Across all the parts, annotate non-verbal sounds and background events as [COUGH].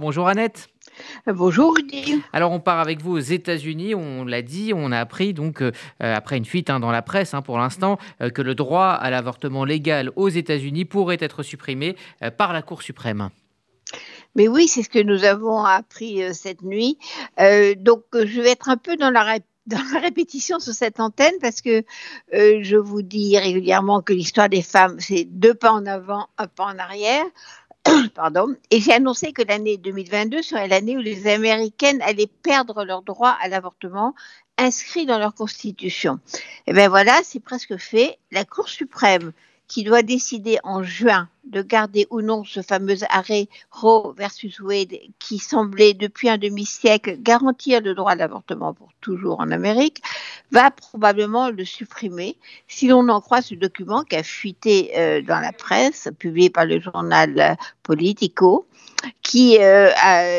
Bonjour Annette. Bonjour Rudy. Alors on part avec vous aux États-Unis, on l'a dit, on a appris donc euh, après une fuite hein, dans la presse hein, pour l'instant euh, que le droit à l'avortement légal aux États-Unis pourrait être supprimé euh, par la Cour suprême. Mais oui, c'est ce que nous avons appris cette nuit. donc je vais être un peu dans la [LAUGHS] dans la répétition sur cette antenne parce que je vous dis régulièrement que l'histoire des femmes, c'est deux pas en avant, un pas en arrière. [COUGHS] Et j'ai annoncé que l'année 2022 serait l'année où les Américaines allaient perdre leur droit à l'avortement inscrit dans leur constitution. Et bien voilà, c'est presque fait. La Cour suprême qui doit décider en juin de garder ou non ce fameux arrêt Roe versus Wade qui semblait depuis un demi-siècle garantir le droit à l'avortement pour toujours en Amérique, va probablement le supprimer. Si l'on en croit ce document qui a fuité euh, dans la presse, publié par le journal Politico, qui euh,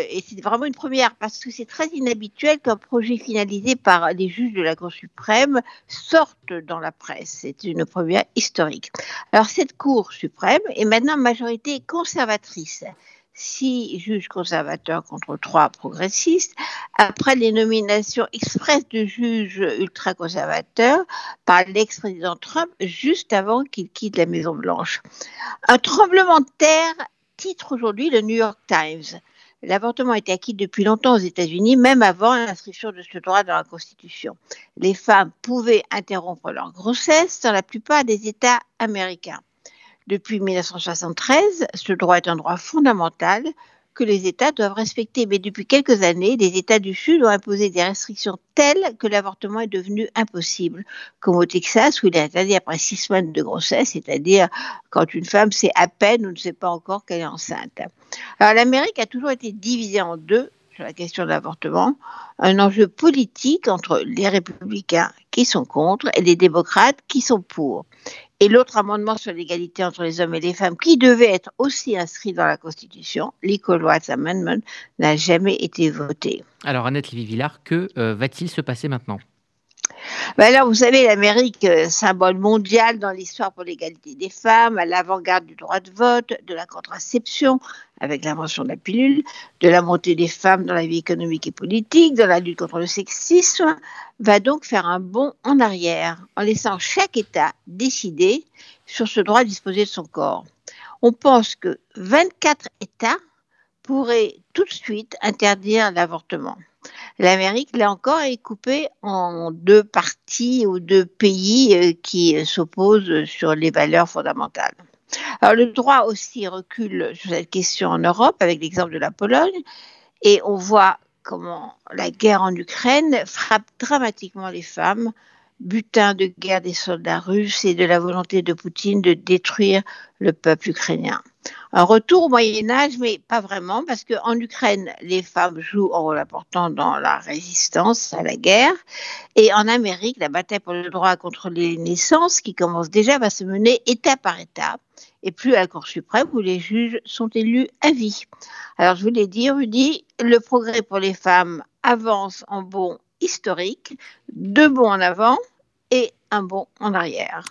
et c'est vraiment une première parce que c'est très inhabituel qu'un projet finalisé par les juges de la Cour suprême sorte dans la presse. C'est une première historique. Alors cette Cour suprême est maintenant majorité conservatrice. Six juges conservateurs contre trois progressistes, après les nominations express de juges ultra-conservateurs par l'ex-président Trump juste avant qu'il quitte la Maison-Blanche. Un tremblement de terre titre aujourd'hui le New York Times. L'avortement était acquis depuis longtemps aux États-Unis, même avant l'inscription de ce droit dans la Constitution. Les femmes pouvaient interrompre leur grossesse dans la plupart des États américains. Depuis 1973, ce droit est un droit fondamental que les États doivent respecter. Mais depuis quelques années, les États du Sud ont imposé des restrictions telles que l'avortement est devenu impossible, comme au Texas où il est interdit après six semaines de grossesse, c'est-à-dire quand une femme sait à peine ou ne sait pas encore qu'elle est enceinte. Alors l'Amérique a toujours été divisée en deux sur la question de l'avortement, un enjeu politique entre les républicains qui sont contre et les démocrates qui sont pour et l'autre amendement sur l'égalité entre les hommes et les femmes, qui devait être aussi inscrit dans la Constitution, l'Equal Rights Amendment, n'a jamais été voté. Alors Annette Lévy-Villard, que euh, va-t-il se passer maintenant? Ben alors, vous savez, l'Amérique, euh, symbole mondial dans l'histoire pour l'égalité des femmes, à l'avant-garde du droit de vote, de la contraception, avec l'invention de la pilule, de la montée des femmes dans la vie économique et politique, dans la lutte contre le sexisme, va donc faire un bond en arrière, en laissant chaque État décider sur ce droit à disposer de son corps. On pense que 24 États pourraient tout de suite interdire l'avortement. L'Amérique, là encore, est coupée en deux parties ou deux pays euh, qui s'opposent sur les valeurs fondamentales. Le droit aussi recule sur cette question en Europe avec l'exemple de la Pologne et on voit comment la guerre en Ukraine frappe dramatiquement les femmes, butin de guerre des soldats russes et de la volonté de Poutine de détruire le peuple ukrainien un retour au Moyen Âge, mais pas vraiment, parce qu'en Ukraine, les femmes jouent un rôle important dans la résistance à la guerre. Et en Amérique, la bataille pour le droit à contrôler les naissances, qui commence déjà, va se mener étape par étape, et plus à la Cour suprême, où les juges sont élus à vie. Alors, je voulais dire, Rudy, le progrès pour les femmes avance en bond historique, deux bons en avant et un bond en arrière.